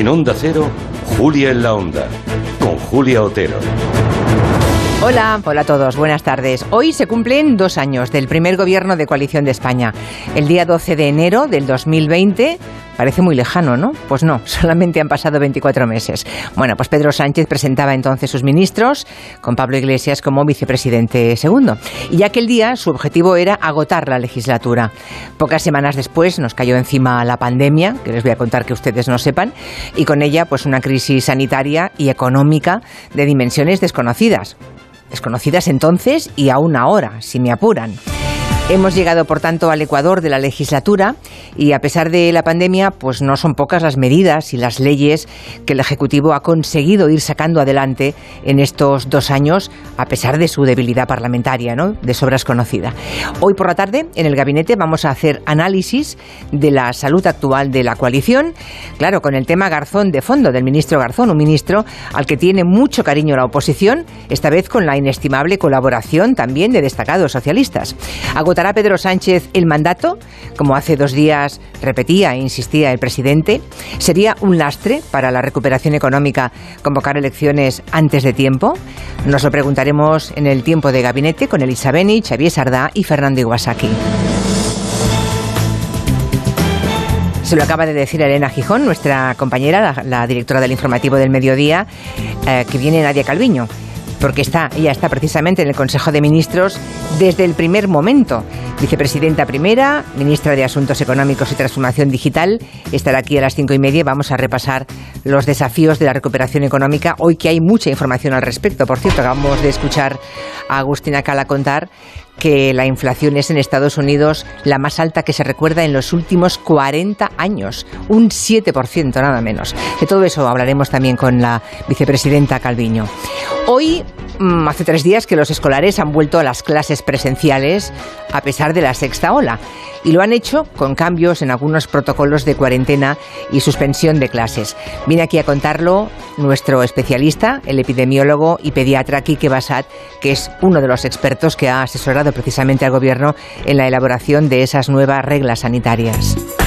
En Onda Cero, Julia en la Onda, con Julia Otero. Hola, hola a todos, buenas tardes. Hoy se cumplen dos años del primer gobierno de coalición de España. El día 12 de enero del 2020 parece muy lejano, ¿no? Pues no, solamente han pasado 24 meses. Bueno, pues Pedro Sánchez presentaba entonces sus ministros, con Pablo Iglesias como vicepresidente segundo. Y aquel día su objetivo era agotar la legislatura. Pocas semanas después nos cayó encima la pandemia, que les voy a contar que ustedes no sepan, y con ella pues una crisis sanitaria y económica de dimensiones desconocidas desconocidas entonces y aún ahora, si me apuran. Hemos llegado, por tanto, al Ecuador de la legislatura y, a pesar de la pandemia, pues no son pocas las medidas y las leyes que el Ejecutivo ha conseguido ir sacando adelante en estos dos años, a pesar de su debilidad parlamentaria, ¿no? de sobras conocida. Hoy por la tarde, en el gabinete, vamos a hacer análisis de la salud actual de la coalición, claro, con el tema Garzón de fondo, del ministro Garzón, un ministro al que tiene mucho cariño la oposición, esta vez con la inestimable colaboración también de destacados socialistas. ¿Agotará Pedro Sánchez el mandato? Como hace dos días repetía e insistía el presidente. ¿Sería un lastre para la recuperación económica convocar elecciones antes de tiempo? Nos lo preguntaremos en el tiempo de gabinete con Elisa Beni, Xavier Sardá y Fernando Iwasaki. Se lo acaba de decir Elena Gijón, nuestra compañera, la, directora del informativo del mediodía, eh, que viene Nadia Calviño porque está, ella está precisamente en el Consejo de Ministros desde el primer momento. Vicepresidenta primera, ministra de Asuntos Económicos y Transformación Digital, estará aquí a las cinco y media. Vamos a repasar los desafíos de la recuperación económica. Hoy que hay mucha información al respecto. Por cierto, acabamos de escuchar a Agustina Cala contar que la inflación es en Estados Unidos la más alta que se recuerda en los últimos 40 años, un 7% nada menos. De todo eso hablaremos también con la vicepresidenta Calviño. Hoy, mm, hace tres días que los escolares han vuelto a las clases presenciales a pesar de la sexta ola y lo han hecho con cambios en algunos protocolos de cuarentena y suspensión de clases. Viene aquí a contarlo nuestro especialista, el epidemiólogo y pediatra Quique Basat, que es uno de los expertos que ha asesorado precisamente al Gobierno en la elaboración de esas nuevas reglas sanitarias.